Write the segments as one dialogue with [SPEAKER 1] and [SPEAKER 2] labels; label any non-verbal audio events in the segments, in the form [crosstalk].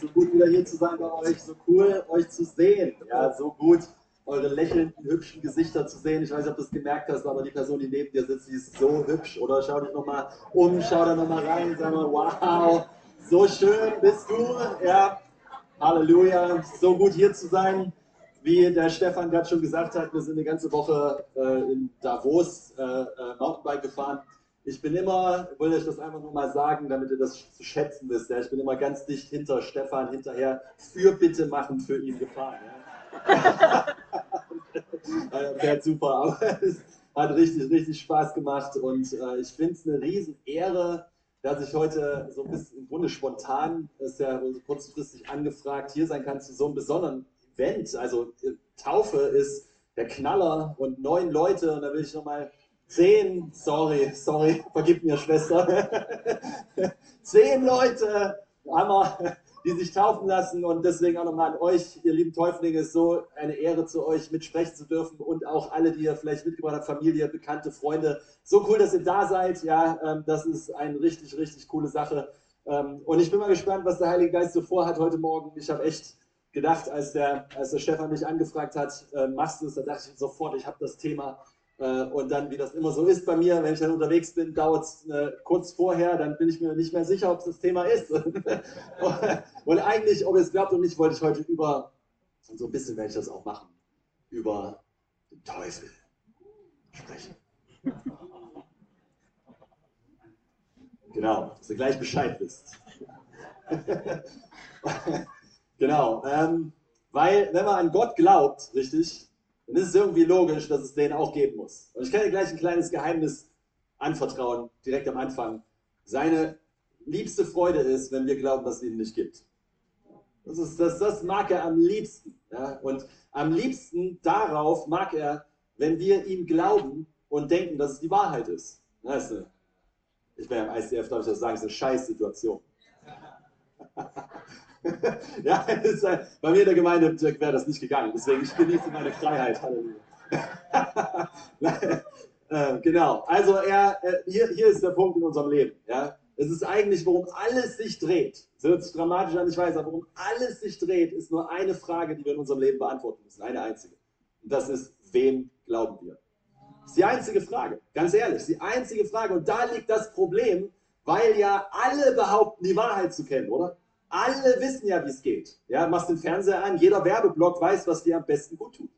[SPEAKER 1] So gut wieder hier zu sein bei euch, so cool euch zu sehen. Ja, so gut eure lächelnden, hübschen Gesichter zu sehen. Ich weiß nicht, ob du es gemerkt hast, aber die Person, die neben dir sitzt, die ist so hübsch. Oder schau dich nochmal um, schau da nochmal rein, sag mal, wow, so schön bist du. Ja, Halleluja, so gut hier zu sein. Wie der Stefan gerade schon gesagt hat, wir sind eine ganze Woche äh, in Davos äh, äh, Mountainbike gefahren. Ich bin immer, ich will euch das einfach nur mal sagen, damit ihr das zu schätzen wisst. Ja, ich bin immer ganz dicht hinter Stefan hinterher für Bitte machen für ihn gefahren. Ja. [laughs] Fährt super, aber es hat richtig, richtig Spaß gemacht und äh, ich finde es eine Riesenehre, dass ich heute so ein bisschen im Grunde spontan, ist ja kurzfristig angefragt, hier sein kann zu so einem besonderen Event. Also äh, Taufe ist der Knaller und neun Leute und da will ich nochmal zehn, sorry, sorry, vergib mir Schwester, [laughs] zehn Leute wir die sich taufen lassen. Und deswegen auch nochmal an euch, ihr lieben Täuflinge, ist so eine Ehre zu euch mitsprechen zu dürfen und auch alle, die ihr vielleicht mitgebracht habt, Familie, Bekannte, Freunde. So cool, dass ihr da seid. Ja, ähm, das ist eine richtig, richtig coole Sache. Ähm, und ich bin mal gespannt, was der Heilige Geist so vorhat heute Morgen. Ich habe echt gedacht, als der, als der Stefan mich angefragt hat, äh, machst du es, da dachte ich sofort, ich habe das Thema äh, und dann, wie das immer so ist bei mir, wenn ich dann unterwegs bin, dauert es äh, kurz vorher, dann bin ich mir nicht mehr sicher, ob es das Thema ist. [laughs] und eigentlich, ob es glaubt oder nicht, wollte ich heute über, so ein bisschen werde ich das auch machen, über den Teufel sprechen. Genau, dass ihr gleich Bescheid wisst. [laughs] genau, ähm, weil wenn man an Gott glaubt, richtig, dann ist es irgendwie logisch, dass es den auch geben muss. Und ich kann dir gleich ein kleines Geheimnis anvertrauen, direkt am Anfang. Seine liebste Freude ist, wenn wir glauben, dass es ihn nicht gibt. Das, ist, das, das mag er am liebsten. Ja? Und am liebsten darauf mag er, wenn wir ihm glauben und denken, dass es die Wahrheit ist. Weißt du, ich bin ja im ICF, darf ich das sagen, ist eine Scheißsituation. [laughs] [laughs] ja, ist, äh, bei mir in der Gemeinde wäre das nicht gegangen. Deswegen ich genieße meine Freiheit. Halleluja. [laughs] äh, genau. Also er, äh, hier, hier ist der Punkt in unserem Leben. Ja? Es ist eigentlich, worum alles sich dreht. Es hört sich dramatisch an, ich weiß, aber worum alles sich dreht, ist nur eine Frage, die wir in unserem Leben beantworten müssen. Eine einzige. Und das ist, wem glauben wir? Das ist die einzige Frage. Ganz ehrlich, die einzige Frage. Und da liegt das Problem, weil ja alle behaupten, die Wahrheit zu kennen, oder? Alle wissen ja, wie es geht. Ja, machst den Fernseher an, jeder Werbeblock weiß, was dir am besten gut tut.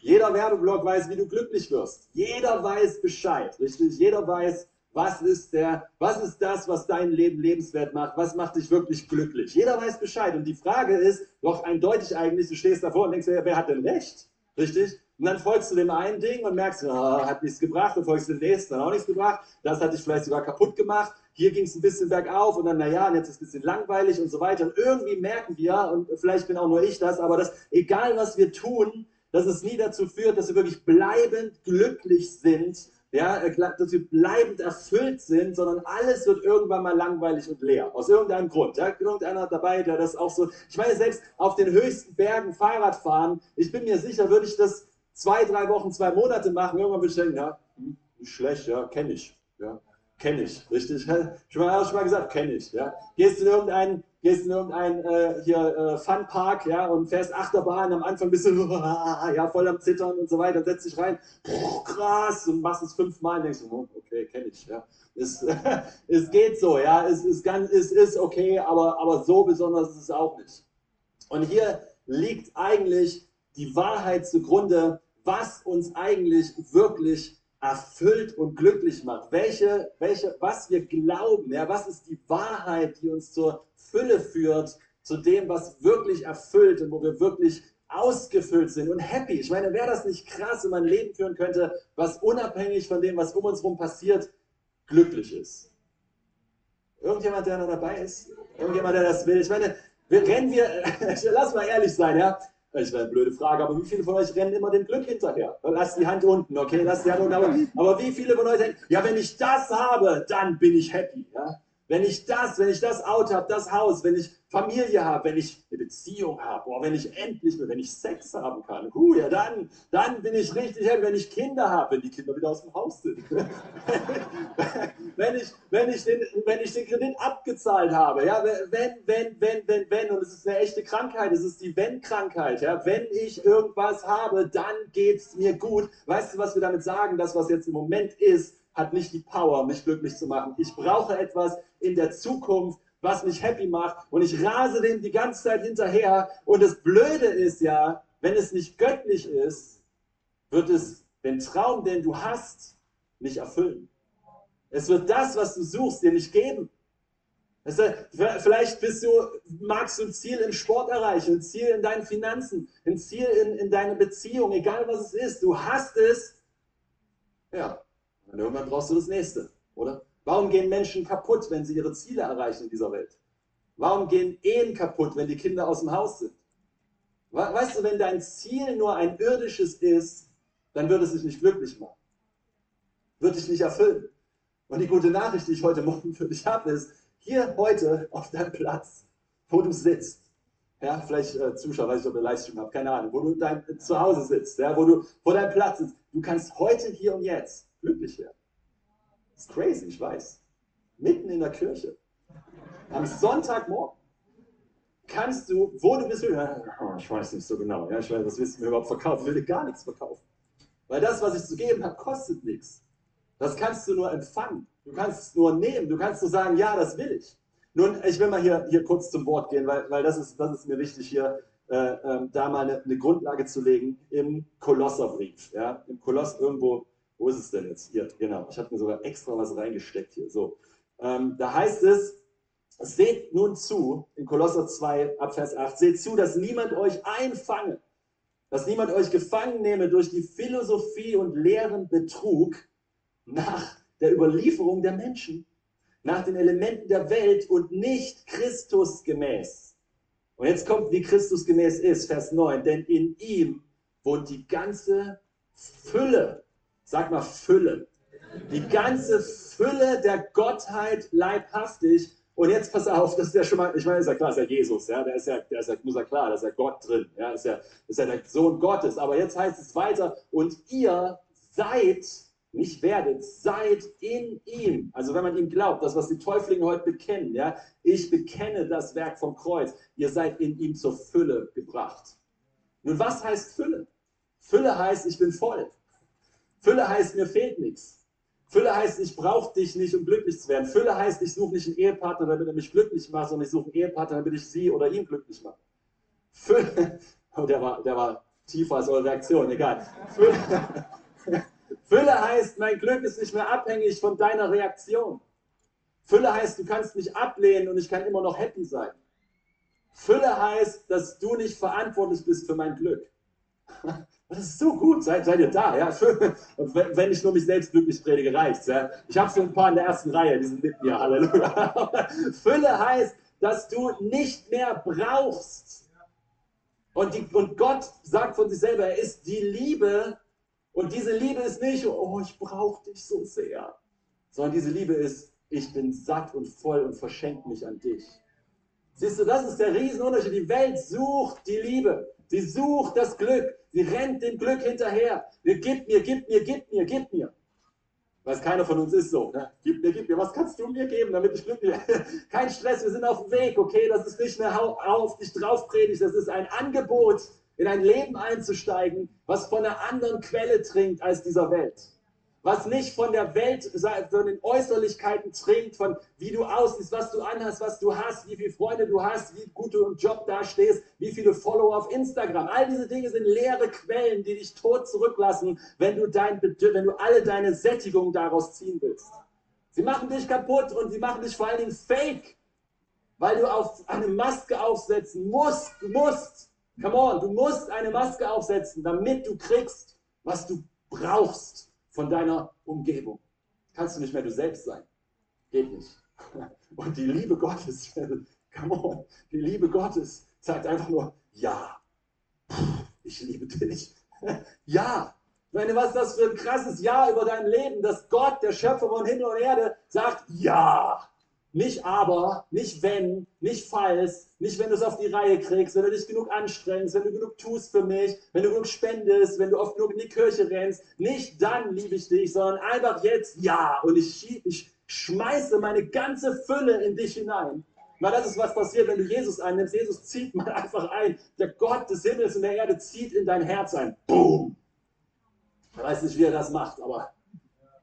[SPEAKER 1] Jeder Werbeblock weiß, wie du glücklich wirst. Jeder weiß Bescheid, richtig? Jeder weiß, was ist der, was ist das, was dein Leben lebenswert macht? Was macht dich wirklich glücklich? Jeder weiß Bescheid. Und die Frage ist doch eindeutig eigentlich, du stehst davor und denkst wer hat denn recht? Richtig? Und dann folgst du dem einen Ding und merkst, oh, hat nichts gebracht, dann folgst du dem nächsten, dann auch nichts gebracht. Das hat dich vielleicht sogar kaputt gemacht. Hier ging es ein bisschen bergauf und dann, naja, und jetzt ist es ein bisschen langweilig und so weiter. Und irgendwie merken wir, und vielleicht bin auch nur ich das, aber dass egal was wir tun, dass es nie dazu führt, dass wir wirklich bleibend glücklich sind, ja, äh, dass wir bleibend erfüllt sind, sondern alles wird irgendwann mal langweilig und leer. Aus irgendeinem Grund. Ja, irgendeiner dabei, der das auch so. Ich meine, selbst auf den höchsten Bergen Fahrrad fahren, ich bin mir sicher, würde ich das zwei, drei Wochen, zwei Monate machen, irgendwann würde ich denken, ja, hm, schlecht, ja, kenne ich. Ja, kenne ich, richtig? Schon mal, schon mal gesagt, kenne ich. Ja. Gehst in irgendeinen, gehst in irgendeinen äh, hier äh, Funpark, ja, und fährst Achterbahn, am Anfang bist du [laughs] ja, voll am Zittern und so weiter, setzt dich rein, boah, krass, und machst es fünfmal und denkst du, oh, okay, kenne ich, ja. Es, [laughs] es geht so, ja, es ist, ganz, es ist okay, aber, aber so besonders ist es auch nicht. Und hier liegt eigentlich die Wahrheit zugrunde, was uns eigentlich wirklich erfüllt und glücklich macht. Welche, welche, was wir glauben, ja, was ist die Wahrheit, die uns zur Fülle führt, zu dem, was wirklich erfüllt und wo wir wirklich ausgefüllt sind und happy. Ich meine, wäre das nicht krass, wenn man ein Leben führen könnte, was unabhängig von dem, was um uns herum passiert, glücklich ist? Irgendjemand, der da dabei ist? Irgendjemand, der das will? Ich meine, wir rennen wir, [laughs] lass mal ehrlich sein, ja. Das ist eine blöde Frage, aber wie viele von euch rennen immer dem Glück hinterher? Lasst die Hand unten, okay? Lasst die Hand unten. Aber, aber wie viele von euch denken, ja, wenn ich das habe, dann bin ich happy. Ja? Wenn ich das, wenn ich das Auto habe, das Haus, wenn ich Familie habe, wenn ich eine Beziehung habe, wenn ich endlich, wenn ich Sex haben kann, hu, ja dann, dann bin ich richtig happy, wenn ich Kinder habe, wenn die Kinder wieder aus dem Haus sind. [laughs] wenn, ich, wenn, ich den, wenn ich den Kredit abgezahlt habe, ja, wenn, wenn, wenn, wenn, wenn, und es ist eine echte Krankheit, es ist die Wenn-Krankheit, ja, wenn ich irgendwas habe, dann geht es mir gut. Weißt du, was wir damit sagen? Das, was jetzt im Moment ist, hat nicht die Power, mich glücklich zu machen. Ich brauche etwas in der Zukunft, was mich happy macht und ich rase dem die ganze Zeit hinterher. Und das Blöde ist ja, wenn es nicht göttlich ist, wird es den Traum, den du hast, nicht erfüllen. Es wird das, was du suchst, dir nicht geben. Vielleicht bist du, magst du ein Ziel im Sport erreichen, ein Ziel in deinen Finanzen, ein Ziel in, in deiner Beziehung, egal was es ist. Du hast es. Ja, und irgendwann brauchst du das nächste, oder? Warum gehen Menschen kaputt, wenn sie ihre Ziele erreichen in dieser Welt? Warum gehen Ehen kaputt, wenn die Kinder aus dem Haus sind? Weißt du, wenn dein Ziel nur ein irdisches ist, dann wird es dich nicht glücklich machen. Wird dich nicht erfüllen. Und die gute Nachricht, die ich heute Morgen für dich habe, ist, hier heute auf deinem Platz, wo du sitzt, ja, vielleicht äh, Zuschauer, weiß ich, ob ihr Livestream habt, keine Ahnung, wo du dein, zu Hause sitzt, ja, wo du vor deinem Platz sitzt, du kannst heute, hier und jetzt glücklich werden. Ist crazy, ich weiß. Mitten in der Kirche. Am Sonntagmorgen kannst du, wo du bist, oh, ich weiß nicht so genau, ja, ich weiß, was willst du mir überhaupt verkaufen? Ich will dir gar nichts verkaufen. Weil das, was ich zu geben habe, kostet nichts. Das kannst du nur empfangen. Du kannst es nur nehmen. Du kannst nur sagen, ja, das will ich. Nun, ich will mal hier, hier kurz zum Wort gehen, weil, weil das, ist, das ist mir wichtig, hier äh, äh, da mal eine, eine, Grundlage zu legen im Kolosserbrief. Ja? Im Koloss irgendwo wo ist es denn jetzt? Hier, genau. Ich habe mir sogar extra was reingesteckt hier. So. Ähm, da heißt es, seht nun zu, in Kolosser 2, Abvers 8, seht zu, dass niemand euch einfange, dass niemand euch gefangen nehme durch die Philosophie und leeren Betrug nach der Überlieferung der Menschen, nach den Elementen der Welt und nicht Christus gemäß. Und jetzt kommt, wie Christus gemäß ist, Vers 9, denn in ihm wohnt die ganze Fülle Sag mal Fülle. Die ganze Fülle der Gottheit leibhaftig. Und jetzt pass auf, das ist ja schon mal, ich meine, ist ja klar, ist ja Jesus, ja, der ist ja, der ist ja, muss ja klar, da ist ja Gott drin, ja, ist ja, ist ja der Sohn Gottes. Aber jetzt heißt es weiter, und ihr seid, nicht werdet, seid in ihm. Also wenn man ihm glaubt, das, was die Täuflinge heute bekennen, ja, ich bekenne das Werk vom Kreuz, ihr seid in ihm zur Fülle gebracht. Nun, was heißt Fülle? Fülle heißt, ich bin voll. Fülle heißt, mir fehlt nichts. Fülle heißt, ich brauche dich nicht, um glücklich zu werden. Fülle heißt, ich suche nicht einen Ehepartner, damit er mich glücklich macht, sondern ich suche einen Ehepartner, damit ich sie oder ihn glücklich mache. Fülle, [laughs] oh, der war, der war tiefer als eure Reaktion, egal. Fülle, [laughs] Fülle heißt, mein Glück ist nicht mehr abhängig von deiner Reaktion. Fülle heißt, du kannst mich ablehnen und ich kann immer noch happy sein. Fülle heißt, dass du nicht verantwortlich bist für mein Glück. [laughs] Das ist so gut, seid, seid ihr da. Ja? Wenn ich nur mich selbst glücklich predige, reicht ja? Ich habe so ein paar in der ersten Reihe, die sind mit mir, Halleluja. [laughs] Fülle heißt, dass du nicht mehr brauchst. Und, die, und Gott sagt von sich selber, er ist die Liebe. Und diese Liebe ist nicht, oh, ich brauche dich so sehr. Sondern diese Liebe ist, ich bin satt und voll und verschenke mich an dich. Siehst du, das ist der Riesenunterschied. Die Welt sucht die Liebe. Sie sucht das Glück. Sie rennt dem Glück hinterher. Gib mir, gib mir, gib mir, gib mir. Weiß keiner von uns ist so. Ne? Gib mir, gib mir. Was kannst du mir geben, damit ich glücklich [laughs] bin? Kein Stress, wir sind auf dem Weg, okay? Das ist nicht eine auf dich drauf predigt. Das ist ein Angebot, in ein Leben einzusteigen, was von einer anderen Quelle trinkt als dieser Welt was nicht von der Welt, von den Äußerlichkeiten trinkt, von wie du aussiehst, was du anhast, was du hast, wie viele Freunde du hast, wie gut du im Job dastehst, wie viele Follower auf Instagram. All diese Dinge sind leere Quellen, die dich tot zurücklassen, wenn du, dein, wenn du alle deine Sättigung daraus ziehen willst. Sie machen dich kaputt und sie machen dich vor allen Dingen fake, weil du auf eine Maske aufsetzen musst. Du musst. Come on, du musst eine Maske aufsetzen, damit du kriegst, was du brauchst von deiner Umgebung. Kannst du nicht mehr du selbst sein. Geht nicht. [laughs] Und die Liebe Gottes, [laughs] come on, die Liebe Gottes sagt einfach nur, ja, [laughs] ich liebe dich. Ja, meine, was ist das für ein krasses Ja über dein Leben, dass Gott, der Schöpfer von Himmel und Erde, sagt, ja, Nicht aber, nicht wenn, nicht falls, nicht wenn du es auf die Reihe kriegst, wenn du dich genug anstrengst, wenn du genug tust für mich, wenn du genug spendest, wenn du oft genug in die Kirche rennst. Nicht dann liebe ich dich, sondern einfach jetzt ja. Und ich, ich schmeiße meine ganze Fülle in dich hinein. Weil das ist, was passiert, wenn du Jesus einnimmst. Jesus zieht mal einfach ein. Der Gott des Himmels und der Erde zieht in dein Herz ein. Boom! Ich weiß nicht, wie er das macht, aber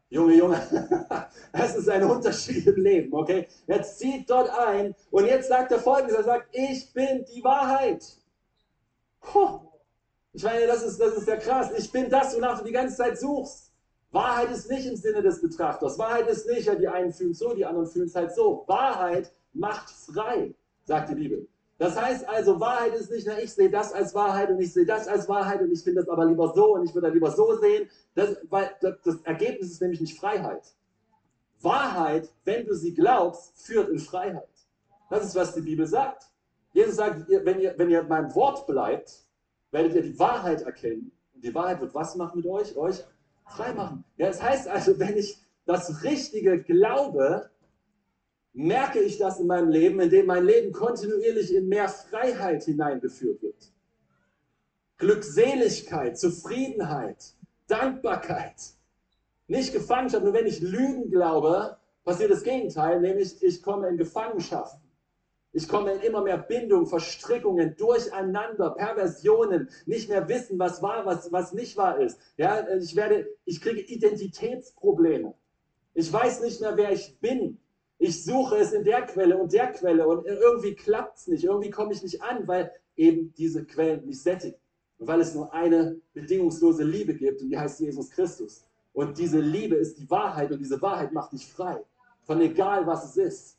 [SPEAKER 1] Junge, Junge, [laughs] das ist ein Unterschied im Leben, okay? Er zieht dort ein und jetzt sagt er folgendes, er sagt, ich bin die Wahrheit. Puh. Ich meine, das ist, das ist ja krass. Ich bin das, wonach du die ganze Zeit suchst. Wahrheit ist nicht im Sinne des Betrachters. Wahrheit ist nicht, ja, die einen fühlen es so, die anderen fühlen es halt so. Wahrheit macht frei, sagt die Bibel. Das heißt also, Wahrheit ist nicht, na, ich sehe das als Wahrheit und ich sehe das als Wahrheit und ich finde das aber lieber so und ich würde lieber so sehen. Das, weil das, das Ergebnis ist nämlich nicht Freiheit. Wahrheit, wenn du sie glaubst, führt in Freiheit. Das ist, was die Bibel sagt. Jesus sagt, wenn ihr, wenn ihr meinem Wort bleibt, werdet ihr die Wahrheit erkennen. Und die Wahrheit wird was machen mit euch? Euch frei machen. Ja, das heißt also, wenn ich das Richtige glaube, merke ich das in meinem Leben, indem mein Leben kontinuierlich in mehr Freiheit hineingeführt wird. Glückseligkeit, Zufriedenheit, Dankbarkeit. Nicht Gefangenschaft, nur wenn ich Lügen glaube, passiert das Gegenteil, nämlich ich komme in Gefangenschaft. Ich komme in immer mehr Bindung, Verstrickungen, Durcheinander, Perversionen, nicht mehr wissen, was wahr, was, was nicht wahr ist. Ja, ich werde, ich kriege Identitätsprobleme. Ich weiß nicht mehr, wer ich bin. Ich suche es in der Quelle und der Quelle und irgendwie klappt es nicht, irgendwie komme ich nicht an, weil eben diese Quellen nicht sättigen. Und weil es nur eine bedingungslose Liebe gibt und die heißt Jesus Christus. Und diese Liebe ist die Wahrheit und diese Wahrheit macht dich frei. Von egal was es ist.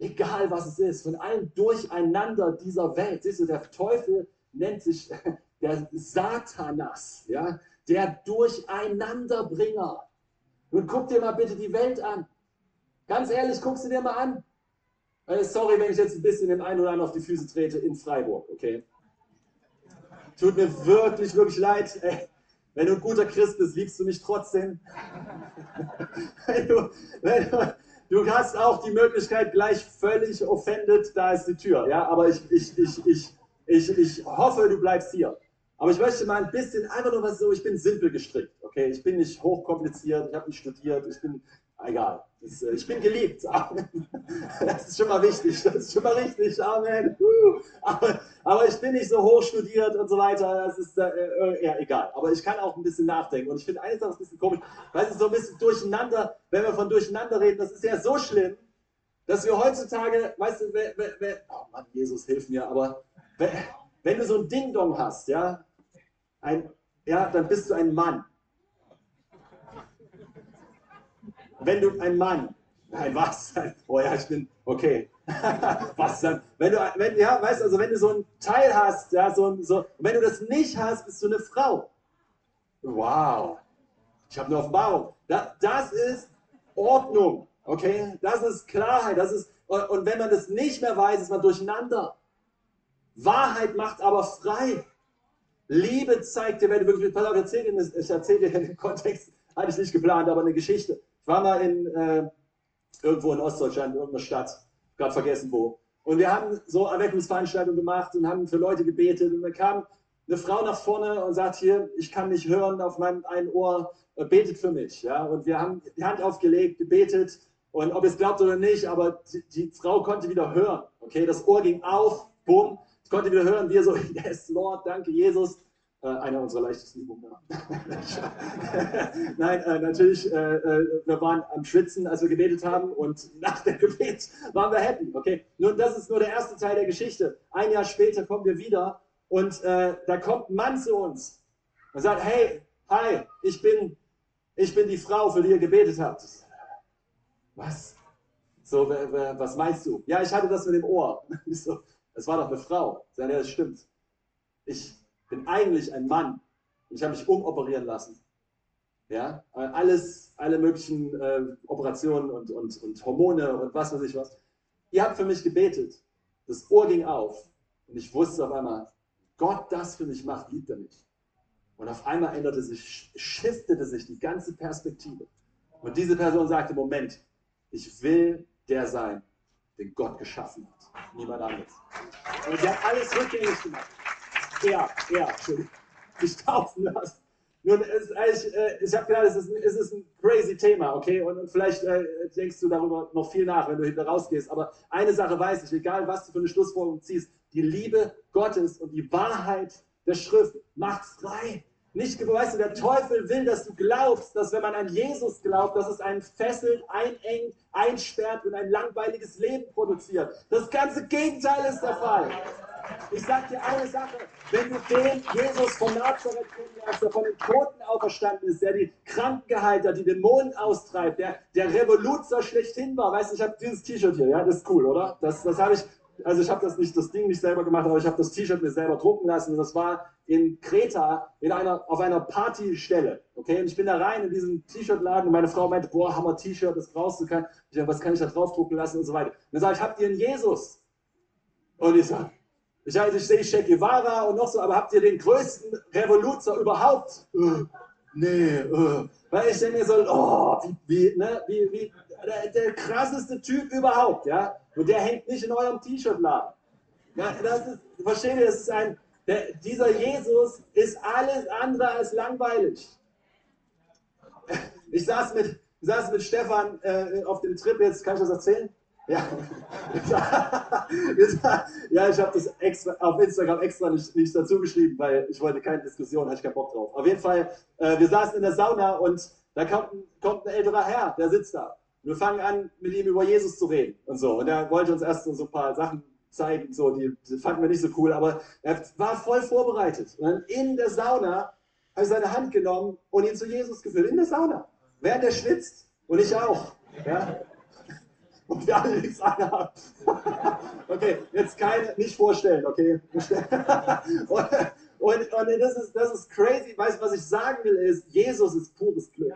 [SPEAKER 1] Egal was es ist. Von allem Durcheinander dieser Welt. Siehst du, der Teufel nennt sich [laughs] der Satanas. Ja? Der Durcheinanderbringer. Und guck dir mal bitte die Welt an. Ganz ehrlich, guckst du dir mal an. Äh, sorry, wenn ich jetzt ein bisschen dem einen oder anderen auf die Füße trete in Freiburg, okay? Tut mir wirklich, wirklich leid. Ey, wenn du ein guter Christ bist, liebst du mich trotzdem. [laughs] du, du, du hast auch die Möglichkeit, gleich völlig offended, da ist die Tür. Ja, aber ich, ich, ich, ich, ich, ich hoffe, du bleibst hier. Aber ich möchte mal ein bisschen, einfach nur was so, ich bin simpel gestrickt, okay? Ich bin nicht hochkompliziert, ich habe nicht studiert, ich bin egal. Das, äh, ich bin geliebt. Amen. [laughs] Das ist schon mal wichtig. Das ist schon mal richtig. Amen. Aber, aber ich bin nicht so hoch studiert und so weiter. Das ist äh, äh, ja egal. Aber ich kann auch ein bisschen nachdenken. Und ich finde eines ein bisschen komisch, weil es so ein bisschen durcheinander, wenn wir von durcheinander reden. Das ist ja so schlimm, dass wir heutzutage, weißt du, wer, wer, wer, oh Mann, Jesus, hilf mir, aber wenn, wenn du so ein Ding-Dong hast, ja, ein, ja, dann bist du ein Mann. Wenn du ein Mann, nein, was? Oh ja, ich bin, okay. [laughs] was dann? Wenn du, wenn, ja, weißt also, wenn du so ein Teil hast, ja, so, so, wenn du das nicht hast, bist du eine Frau. Wow. Ich habe eine Offenbarung. Das, das ist Ordnung, okay? Das ist Klarheit, das ist, und, und wenn man das nicht mehr weiß, ist man durcheinander. Wahrheit macht aber frei. Liebe zeigt dir, wenn du wirklich, pass auf, erzähl dir, ich erzähle dir den Kontext, hatte ich nicht geplant, aber eine Geschichte. Ich war mal in, äh, irgendwo in Ostdeutschland, in irgendeiner Stadt, gerade vergessen wo. Und wir haben so Erweckungsveranstaltungen gemacht und haben für Leute gebetet. Und dann kam eine Frau nach vorne und sagt hier, ich kann nicht hören auf meinem einen Ohr, äh, betet für mich. Ja? Und wir haben die Hand aufgelegt, gebetet. Und ob es glaubt oder nicht, aber die, die Frau konnte wieder hören. Okay, das Ohr ging auf, bumm, konnte wieder hören, wir so, [laughs] yes, Lord, danke Jesus äh, einer unserer leichtesten Übungen. [laughs] Nein, äh, natürlich, äh, äh, wir waren am Schwitzen, als wir gebetet haben und nach dem Gebet waren wir happy. Okay, nun das ist nur der erste Teil der Geschichte. Ein Jahr später kommen wir wieder und da kommt ein Mann zu uns und sagt, hey, hi, ich bin, ich bin die Frau, für die ihr gebetet habt. Was? So, was meinst du? Ja, ich hatte das mit dem Ohr. [laughs] es war doch eine Frau. Ja, das stimmt. Ich bin eigentlich ein Mann. Ich habe mich umoperieren lassen. Ja, alles, alle möglichen äh, Operationen und, und, und Hormone und was weiß ich was. Ihr habt für mich gebetet. Das Ohr ging auf und ich wusste auf einmal, Gott das für mich macht, liebt er mich. Und auf einmal änderte sich, shiftete sich die ganze Perspektive. Und diese Person sagte, Moment, ich will der sein, den Gott geschaffen hat. Niemand anderes. Und der hat alles rückgängig gemacht. Er, Entschuldigung. Sich taufen lassen. Nun, es ist äh, ich habe gedacht, es ist, es ist ein crazy Thema, okay? Und, und vielleicht äh, denkst du darüber noch viel nach, wenn du hinter rausgehst. Aber eine Sache weiß ich, egal was du für eine Schlussfolgerung ziehst, die Liebe Gottes und die Wahrheit der Schrift macht frei. Nicht, weißt du, der Teufel will, dass du glaubst, dass wenn man an Jesus glaubt, dass es einen fesselt, einengt, einsperrt und ein langweiliges Leben produziert. Das ganze Gegenteil ist der Fall. Ich sage dir eine Sache, wenn du den Jesus von Nazareth kennenlernst, der von den Toten auferstanden ist, der die Kranken geheilt hat, die Dämonen austreibt, der, der Revoluzer schlechthin war, weißt du, ich habe dieses T-Shirt hier, ja, das ist cool, oder? Das, das habe ich, also ich habe das nicht, das Ding nicht selber gemacht, aber ich habe das T-Shirt mir selber drucken lassen. Das war in Kreta in einer, auf einer Partystelle. Okay, und ich bin da rein in diesen T-Shirt-Laden und meine Frau meinte, boah, Hammer T-Shirt, das brauchst du. Kann, ich was kann ich da drauf drucken lassen und so weiter. Und dann sage ich, habt ihr einen Jesus? Und ich sage, ich, also ich sehe Che Guevara und noch so, aber habt ihr den größten Revoluzer überhaupt? Äh, nee, äh. Weil ich denke mir so, oh, wie, wie, ne, wie, wie der, der krasseste Typ überhaupt, ja? Und der hängt nicht in eurem T-Shirt-Laden. Ja, das ist, versteht ihr, das ist ein, der, dieser Jesus ist alles andere als langweilig. Ich saß mit, saß mit Stefan äh, auf dem Trip, jetzt kann ich das erzählen? Ja, ja ich habe das extra, auf Instagram extra nicht, nicht dazu geschrieben, weil ich wollte keine Diskussion, hatte ich keinen Bock drauf. Auf jeden Fall, äh, wir saßen in der Sauna und da kommt, kommt ein älterer Herr, der sitzt da. Wir fangen an, mit ihm über Jesus zu reden und so. Und er wollte uns erst so ein paar Sachen zeigen, so, die, die fanden wir nicht so cool, aber er war voll vorbereitet. Und dann in der Sauna habe ich seine Hand genommen und ihn zu Jesus geführt, in der Sauna. Während er schwitzt und ich auch. Ja? Und wir alle nichts anhaben. okay, jetzt keine, nicht vorstellen, okay? und, und, und das, ist, das ist crazy. Weißt du, was ich sagen will, ist, Jesus ist pures Glück.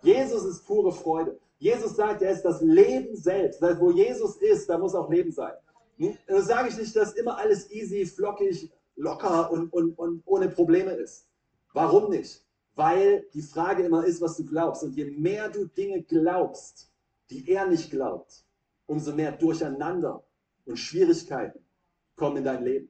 [SPEAKER 1] Jesus ist pure Freude. Jesus sagt, er ist das Leben selbst. Das heißt, wo Jesus ist, da muss auch Leben sein. Hm? Das sage ich nicht, dass immer alles easy, flockig, locker und, und, und ohne Probleme ist. Warum nicht? Weil die Frage immer ist, was du glaubst. Und je mehr du Dinge glaubst, die er nicht glaubt, umso mehr Durcheinander und Schwierigkeiten kommen in dein Leben.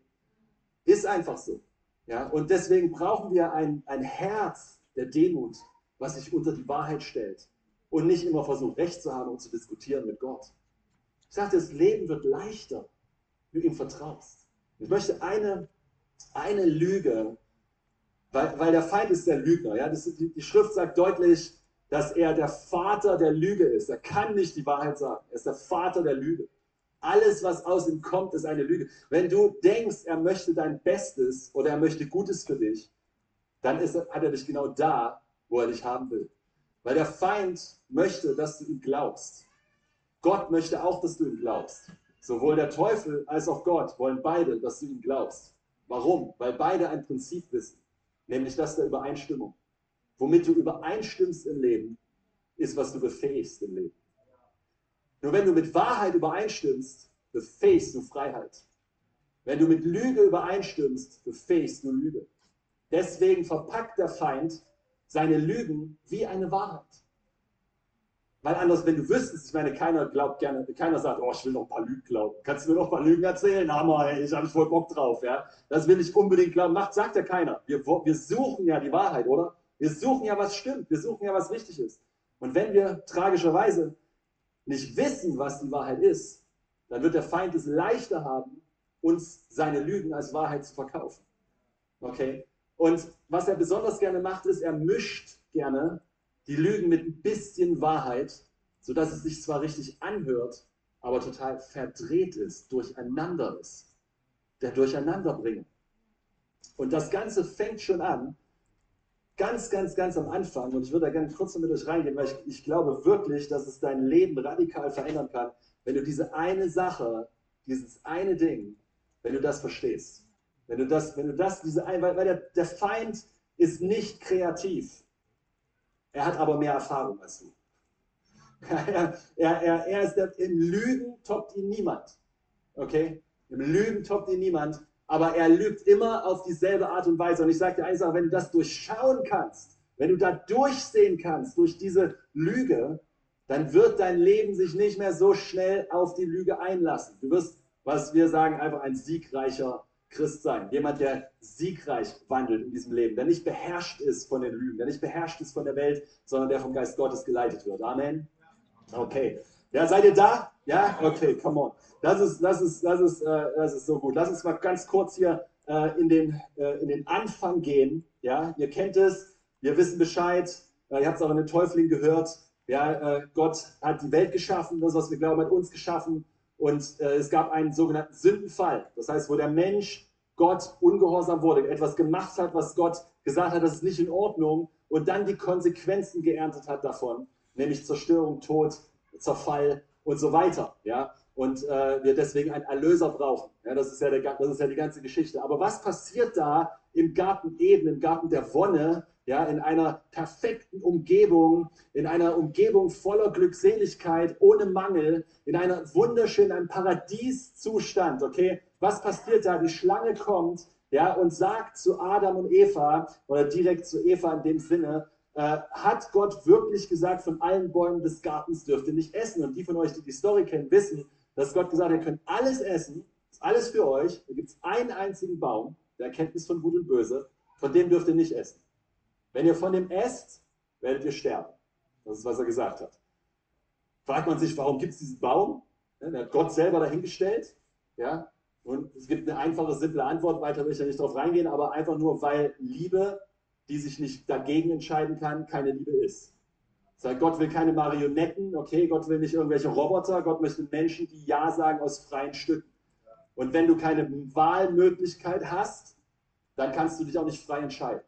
[SPEAKER 1] Ist einfach so. Ja? Und deswegen brauchen wir ein, ein Herz der Demut, was sich unter die Wahrheit stellt und nicht immer versucht, Recht zu haben und zu diskutieren mit Gott. Ich sagte, das Leben wird leichter, wenn du ihm vertraust. Ich möchte eine, eine Lüge, weil, weil der Feind ist der Lügner. Ja? Das, die, die Schrift sagt deutlich, dass er der Vater der Lüge ist. Er kann nicht die Wahrheit sagen. Er ist der Vater der Lüge. Alles, was aus ihm kommt, ist eine Lüge. Wenn du denkst, er möchte dein Bestes oder er möchte Gutes für dich, dann ist, hat er dich genau da, wo er dich haben will. Weil der Feind möchte, dass du ihm glaubst. Gott möchte auch, dass du ihm glaubst. Sowohl der Teufel als auch Gott wollen beide, dass du ihm glaubst. Warum? Weil beide ein Prinzip wissen, nämlich das der Übereinstimmung. Womit du übereinstimmst im Leben, ist, was du befähigst im Leben. Nur wenn du mit Wahrheit übereinstimmst, befähigst du Freiheit. Wenn du mit Lüge übereinstimmst, befähigst du Lüge. Deswegen verpackt der Feind seine Lügen wie eine Wahrheit. Weil anders, wenn du wüsstest, ich meine, keiner glaubt gerne, keiner sagt, oh, ich will noch ein paar Lügen glauben. Kannst du mir noch ein paar Lügen erzählen? Hammer, ey, ich habe voll Bock drauf, ja. Das will ich unbedingt glauben. Macht, sagt ja keiner. Wir, wir suchen ja die Wahrheit, oder? Wir suchen ja, was stimmt. Wir suchen ja, was richtig ist. Und wenn wir tragischerweise nicht wissen, was die Wahrheit ist, dann wird der Feind es leichter haben, uns seine Lügen als Wahrheit zu verkaufen. Okay? Und was er besonders gerne macht, ist, er mischt gerne die Lügen mit ein bisschen Wahrheit, sodass es sich zwar richtig anhört, aber total verdreht ist, durcheinander ist. Der Durcheinanderbringer. Und das Ganze fängt schon an, ganz, ganz, ganz am Anfang, und ich würde da gerne trotzdem mit euch reingehen, weil ich, ich glaube wirklich, dass es dein Leben radikal verändern kann, wenn du diese eine Sache, dieses eine Ding, wenn du das verstehst. Wenn du das, wenn du das, diese, weil, weil der, der Feind ist nicht kreativ. Er hat aber mehr Erfahrung als du. [laughs] Er, er, er ist der, im Lügen toppt ihn niemand. Okay? Im Lügen toppt ihn niemand aber er lügt immer auf dieselbe Art und Weise. Und ich sage dir eins, wenn du das durchschauen kannst, wenn du da durchsehen kannst durch diese Lüge, dann wird dein Leben sich nicht mehr so schnell auf die Lüge einlassen. Du wirst, was wir sagen, einfach ein siegreicher Christ sein. Jemand, der siegreich wandelt in diesem Leben, der nicht beherrscht ist von den Lügen, der nicht beherrscht ist von der Welt, sondern der vom Geist Gottes geleitet wird. Amen. Okay. Ja, seid ihr da? Ja? Okay, come on. Das ist, das ist, das ist, äh, das ist so gut. Lass uns mal ganz kurz hier äh, in, den, äh, in den Anfang gehen. Ja, ihr kennt es, wir wissen Bescheid. Äh, ihr habt es auch in den Teufeln gehört. Ja, äh, Gott hat die Welt geschaffen, das, was wir glauben, hat uns geschaffen. Und äh, es gab einen sogenannten Sündenfall. Das heißt, wo der Mensch Gott ungehorsam wurde, etwas gemacht hat, was Gott gesagt hat, das ist nicht in Ordnung und dann die Konsequenzen geerntet hat davon, nämlich Zerstörung, Tod, Zerfall und so weiter. Ja? Und äh, wir deswegen einen Erlöser brauchen. Ja, das, ist ja der, das ist ja die ganze Geschichte. Aber was passiert da im Garten Eden, im Garten der Wonne, ja, in einer perfekten Umgebung, in einer Umgebung voller Glückseligkeit, ohne Mangel, in einer wunderschönen, einem Paradieszustand, okay? Was passiert da? Die Schlange kommt, ja, und sagt zu Adam und Eva, oder direkt zu Eva in dem Sinne, äh, hat Gott wirklich gesagt, von allen Bäumen des Gartens dürft ihr nicht essen. Und die von euch, die die Story kennen, wissen, dass Gott gesagt hat, ihr könnt alles essen, ist alles für euch. Da gibt es einen einzigen Baum, der Erkenntnis von Gut und Böse, von dem dürft ihr nicht essen. Wenn ihr von dem esst, werdet ihr sterben. Das ist, was er gesagt hat. Fragt man sich, warum gibt es diesen Baum? Ja, der hat Gott selber dahingestellt. Ja? Und es gibt eine einfache, simple Antwort, weiter will ich ja nicht drauf reingehen, aber einfach nur, weil Liebe, die sich nicht dagegen entscheiden kann, keine Liebe ist. Sagt, Gott will keine Marionetten, okay, Gott will nicht irgendwelche Roboter, Gott möchte Menschen, die Ja sagen aus freien Stücken. Und wenn du keine Wahlmöglichkeit hast, dann kannst du dich auch nicht frei entscheiden.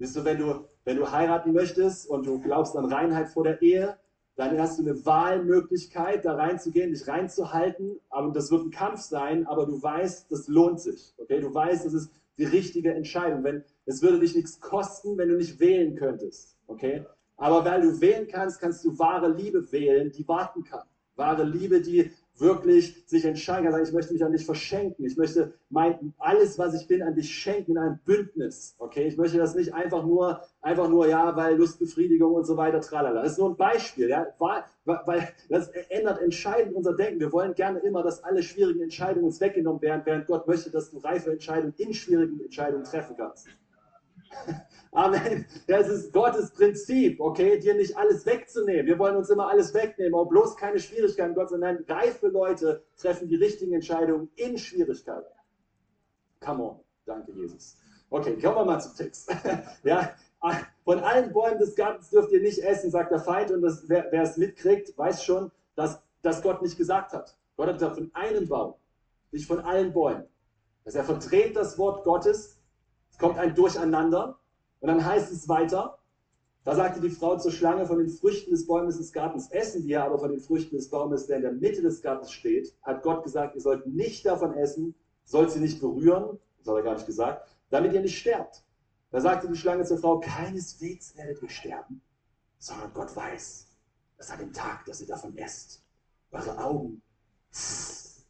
[SPEAKER 1] Siehst du, wenn du, wenn du heiraten möchtest und du glaubst an Reinheit vor der Ehe, dann hast du eine Wahlmöglichkeit, da reinzugehen, dich reinzuhalten. Aber das wird ein Kampf sein, aber du weißt, das lohnt sich. Okay, du weißt, das ist die richtige Entscheidung. Wenn, es würde dich nichts kosten, wenn du nicht wählen könntest. Okay, aber weil du wählen kannst, kannst du wahre Liebe wählen, die warten kann. Wahre Liebe, die wirklich sich entscheiden kann, sagen, ich möchte mich an dich verschenken. Ich möchte mein, alles, was ich bin, an dich schenken in einem Bündnis. Okay, ich möchte das nicht einfach nur, einfach nur, ja, weil Lustbefriedigung und so weiter, tralala. Das ist nur ein Beispiel, ja, weil, weil das ändert entscheidend unser Denken. Wir wollen gerne immer, dass alle schwierigen Entscheidungen uns weggenommen werden, während Gott möchte, dass du reife Entscheidungen in schwierigen Entscheidungen treffen kannst. [laughs] Amen. Das ist Gottes Prinzip, okay, dir nicht alles wegzunehmen. Wir wollen uns immer alles wegnehmen, aber bloß keine Schwierigkeiten. Gott sei Dank, reife Leute treffen die richtigen Entscheidungen in Schwierigkeiten. Come on. Danke, Jesus. Okay, kommen wir mal zum Text. [laughs] ja, von allen Bäumen des Gartens dürft ihr nicht essen, sagt der Feind. Und das, wer, wer, es mitkriegt, weiß schon, dass, dass Gott nicht gesagt hat. Gott hat gesagt, von einem Baum, nicht von allen Bäumen. Also er verdreht das Wort Gottes. Kommt ein Durcheinander. Und dann heißt es weiter, da sagte die Frau zur Schlange, von den Früchten des Baumes des Gartens essen wir, aber von den Früchten des Baumes, der in der Mitte des Gartens steht, hat Gott gesagt, ihr sollt nicht davon essen, sollt sie nicht berühren, das hat er gar nicht gesagt, damit ihr nicht sterbt. Da sagte die Schlange zur Frau, keineswegs werdet ihr sterben, sondern Gott weiß, dass an dem Tag, dass ihr davon esst, eure Augen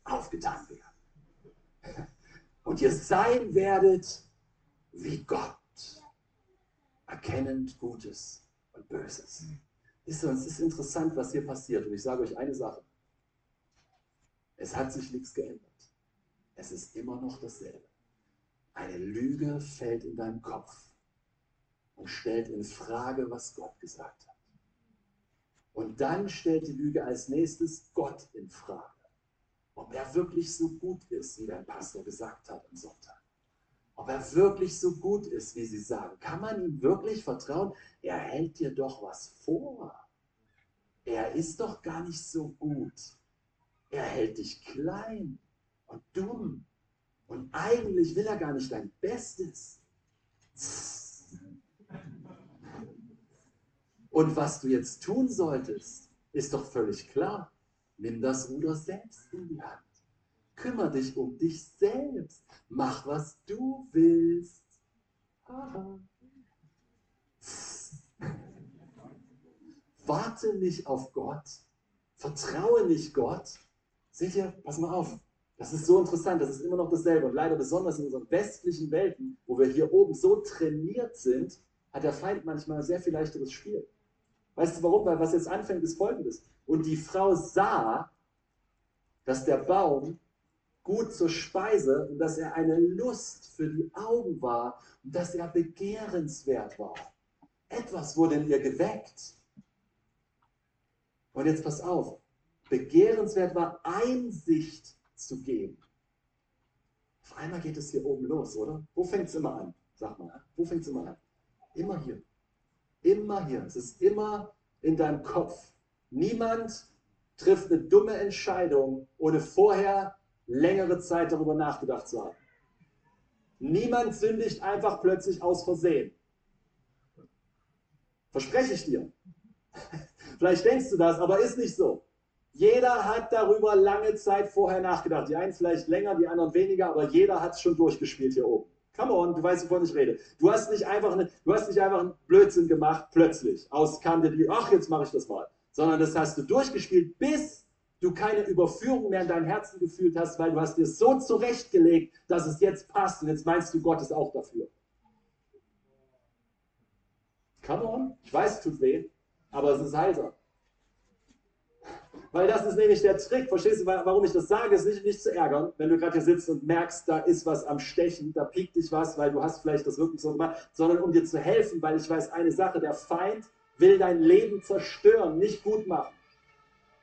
[SPEAKER 1] aufgetan werden. Und ihr sein werdet wie Gott erkennend Gutes und Böses. Ist es ist interessant, was hier passiert. Und ich sage euch eine Sache. Es hat sich nichts geändert. Es ist immer noch dasselbe. Eine Lüge fällt in deinem Kopf und stellt in Frage, was Gott gesagt hat. Und dann stellt die Lüge als nächstes Gott in Frage, ob er wirklich so gut ist, wie dein Pastor gesagt hat am Sonntag ob er wirklich so gut ist, wie sie sagen. Kann man ihm wirklich vertrauen? Er hält dir doch was vor. Er ist doch gar nicht so gut. Er hält dich klein und dumm. Und eigentlich will er gar nicht dein Bestes. Und was du jetzt tun solltest, ist doch völlig klar. Nimm das Ruder selbst in die Hand. Kümmer dich um dich selbst. Mach, was du willst. Warte nicht auf Gott. Vertraue nicht Gott. Seht ihr, pass mal auf. Das ist so interessant, das ist immer noch dasselbe. Und leider besonders in unseren westlichen Welten, wo wir hier oben so trainiert sind, hat der Feind manchmal ein sehr viel leichteres Spiel. Weißt du warum? Weil was jetzt anfängt, ist folgendes. Und die Frau sah, dass der Baum gut zur Speise und dass er eine Lust für die Augen war und dass er begehrenswert war. Etwas wurde in ihr geweckt. Und jetzt pass auf, begehrenswert war Einsicht zu geben. Auf einmal geht es hier oben los, oder? Wo fängt es immer an? Sag mal, wo fängt es immer an? Immer hier. Immer hier. Es ist immer in deinem Kopf. Niemand trifft eine dumme Entscheidung, ohne vorher längere Zeit darüber nachgedacht zu haben. Niemand sündigt einfach plötzlich aus Versehen. Verspreche ich dir. [laughs] Vielleicht denkst du das, aber ist nicht so. Jeder hat darüber lange Zeit vorher nachgedacht. Die einen vielleicht länger, die anderen weniger, aber jeder hat es schon durchgespielt hier oben. Come on, du weißt, wovon ich rede. Du hast nicht einfach, eine, du hast nicht einfach einen Blödsinn gemacht, plötzlich. Aus kam dir ach, jetzt mache ich das mal. Sondern das hast du durchgespielt, bis du keine Überführung mehr in deinem Herzen gefühlt hast, weil du hast dir so zurechtgelegt, dass es jetzt passt und jetzt meinst du, Gott ist auch dafür. Come on, ich weiß, es tut weh, aber es ist heilsam. Weil das ist nämlich der Trick. Verstehst du, warum ich das sage? Ist nicht, nicht zu ärgern, wenn du gerade hier sitzt und merkst, da ist was am Stechen, da piekt dich was, weil du hast vielleicht das wirklich so gemacht, sondern um dir zu helfen, weil ich weiß eine Sache, der Feind will dein Leben zerstören, nicht gut machen.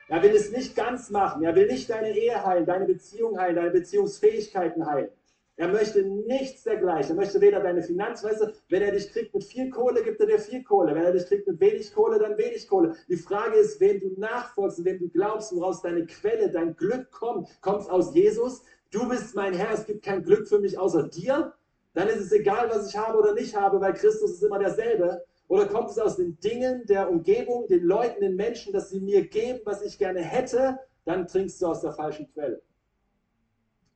[SPEAKER 1] Er will es nicht ganz machen. Er will nicht deine Ehe heilen, deine Beziehung heilen, deine Beziehungsfähigkeiten heilen. Er möchte nichts dergleichen. Er möchte weder deine Finanzen, wenn er dich kriegt mit viel Kohle, gibt er dir viel Kohle. Wenn er dich kriegt mit wenig Kohle, dann wenig Kohle. Die Frage ist, wem du nachfolgst und wem du glaubst, woraus deine Quelle, dein Glück kommt. Kommt es aus Jesus? Du bist mein Herr, es gibt kein Glück für mich außer dir. Dann ist es egal, was ich habe oder nicht habe, weil Christus ist immer derselbe. Oder kommt es aus den Dingen der Umgebung, den Leuten, den Menschen, dass sie mir geben, was ich gerne hätte? Dann trinkst du aus der falschen Quelle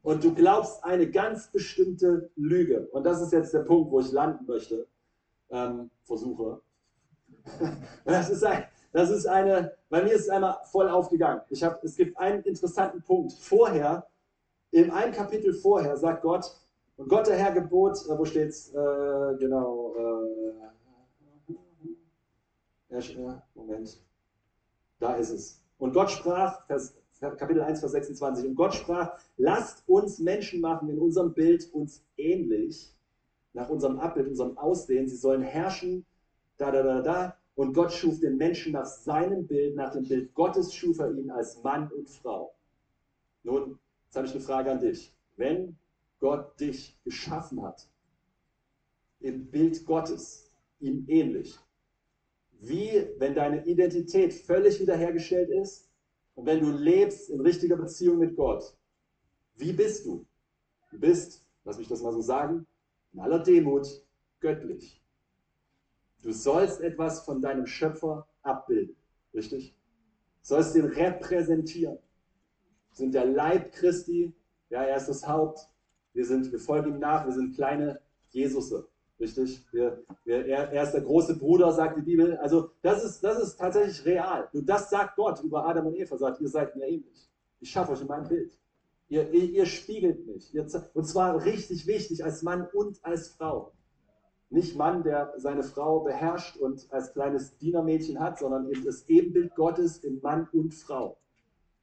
[SPEAKER 1] und du glaubst eine ganz bestimmte Lüge. Und das ist jetzt der Punkt, wo ich landen möchte. Ähm, versuche. [laughs] Das ist, ein, das ist eine, bei mir ist es einmal voll aufgegangen. Ich hab, es gibt einen interessanten Punkt. Vorher, in einem Kapitel vorher, sagt Gott, und Gott der Herr gebot, äh, wo steht's? Äh, genau. Äh, Moment. Da ist es. Und Gott sprach, Vers Kapitel 1, Vers 26. Und Gott sprach, lasst uns Menschen machen in unserem Bild uns ähnlich, nach unserem Abbild, unserem Aussehen. Sie sollen herrschen, da, da, da, da. Und Gott schuf den Menschen nach seinem Bild, nach dem Bild Gottes schuf er ihn als Mann und Frau. Nun, jetzt habe ich eine Frage an dich. Wenn Gott dich geschaffen hat, im Bild Gottes, ihm ähnlich, wie, wenn deine Identität völlig wiederhergestellt ist, und wenn du lebst in richtiger Beziehung mit Gott, wie bist du? Du bist, lass mich das mal so sagen, in aller Demut göttlich. Du sollst etwas von deinem Schöpfer abbilden, richtig? Du sollst ihn repräsentieren. Wir sind der Leib Christi, ja, er ist das Haupt. Wir, sind, wir folgen ihm nach, wir sind kleine Jesusse. Richtig? Wir, wir, er, er, ist der große Bruder, sagt die Bibel. Also das ist, das ist tatsächlich real. Und das sagt Gott über Adam und Eva, sagt, ihr seid mir ähnlich. Ich schaffe euch in meinem Bild. Ihr, ihr, ihr spiegelt mich. Ihr, und zwar richtig wichtig, als Mann und als Frau. Nicht Mann, der seine Frau beherrscht und als kleines Dienermädchen hat, sondern das Ebenbild Gottes in Mann und Frau.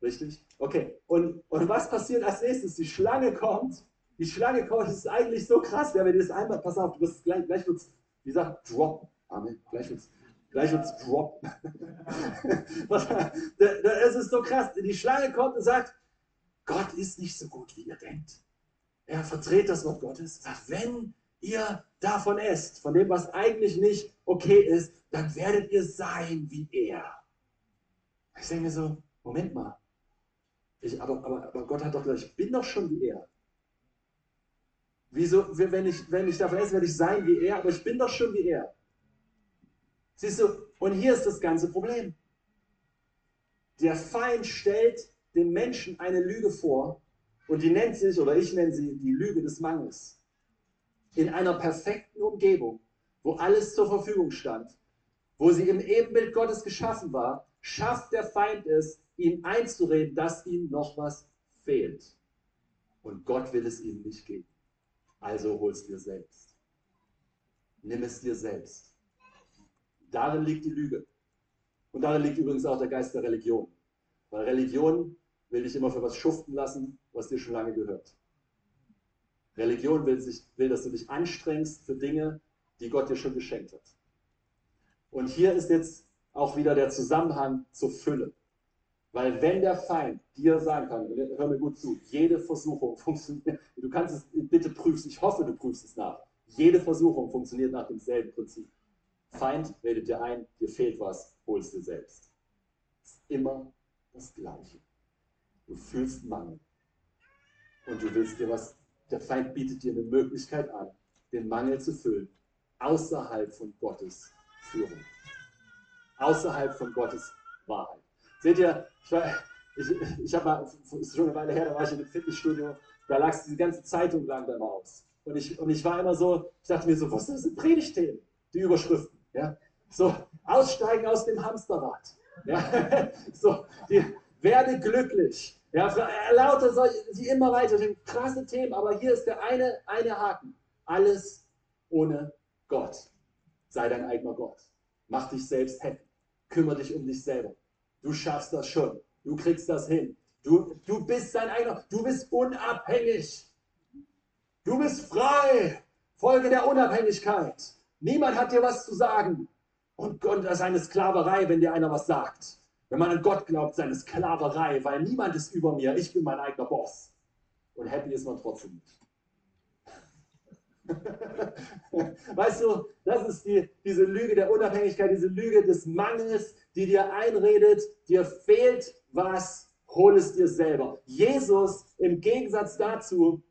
[SPEAKER 1] Richtig? Okay. Und, und was passiert als nächstes? Die Schlange kommt die Schlange kommt, das ist eigentlich so krass, ja, wenn du das einmal, pass auf, du wirst gleich, gleich wird's, wie gesagt, drop. Amen. Gleich wird's, gleich wird's drop. [laughs] es ist so krass. Die Schlange kommt und sagt, Gott ist nicht so gut, wie ihr denkt. Er verdreht das Wort Gottes, sagt, wenn ihr davon esst, von dem, was eigentlich nicht okay ist, dann werdet ihr sein wie er. Ich denke mir so, Moment mal. Ich, aber, aber, aber Gott hat doch gesagt, ich bin doch schon wie er. Wieso, wenn ich, wenn ich davon esse, werde ich sein wie er, aber ich bin doch schon wie er. Siehst du, und hier ist das ganze Problem. Der Feind stellt dem Menschen eine Lüge vor und die nennt sich, oder ich nenne sie, die Lüge des Mangels. In einer perfekten Umgebung, wo alles zur Verfügung stand, wo sie im Ebenbild Gottes geschaffen war, schafft der Feind es, ihm einzureden, dass ihm noch was fehlt. Und Gott will es ihm nicht geben. Also hol es dir selbst. Nimm es dir selbst. Darin liegt die Lüge. Und darin liegt übrigens auch der Geist der Religion. Weil Religion will dich immer für was schuften lassen, was dir schon lange gehört. Religion will, sich, will, dass du dich anstrengst für Dinge, die Gott dir schon geschenkt hat. Und hier ist jetzt auch wieder der Zusammenhang zur Fülle. Weil wenn der Feind dir sagen kann, hör mir gut zu, jede Versuchung [laughs] funktioniert, du kannst es, bitte prüfst, ich hoffe, du prüfst es nach. Jede Versuchung funktioniert nach demselben Prinzip. Feind redet dir ein, dir fehlt was, holst dir selbst. Es ist immer das Gleiche. Du fühlst Mangel. Und du willst dir was, der Feind bietet dir eine Möglichkeit an, den Mangel zu füllen, außerhalb von Gottes Führung. Außerhalb von Gottes Wahrheit. Seht ihr, ich, ich, ich habe mal, ist schon eine Weile her, da war ich in einem Fitnessstudio, da lag die ganze Zeitung lang da immer aus. Und ich, und ich war immer so, ich dachte mir so, was sind das für Predigtthemen? Die Überschriften. Ja? So, aussteigen aus dem Hamsterrad. Ja? [laughs] So, die, werde glücklich. Ja, lauter sie immer weiter, sind krasse Themen, aber hier ist der eine, eine Haken. Alles ohne Gott. Sei dein eigener Gott. Mach dich selbst happy. Kümmere dich um dich selber. Du schaffst das schon. Du kriegst das hin. Du, du bist dein eigener, du bist unabhängig. Du bist frei. Folge der Unabhängigkeit. Niemand hat dir was zu sagen. Und, das ist eine Sklaverei, wenn dir einer was sagt. Wenn man an Gott glaubt, seine Sklaverei, weil niemand ist über mir, ich bin mein eigener Boss. Und happy ist man trotzdem nicht. [laughs] weißt du, das ist die, diese Lüge der Unabhängigkeit, diese Lüge des Mangels, die dir einredet, dir fehlt was, hol es dir selber. Jesus im Gegensatz dazu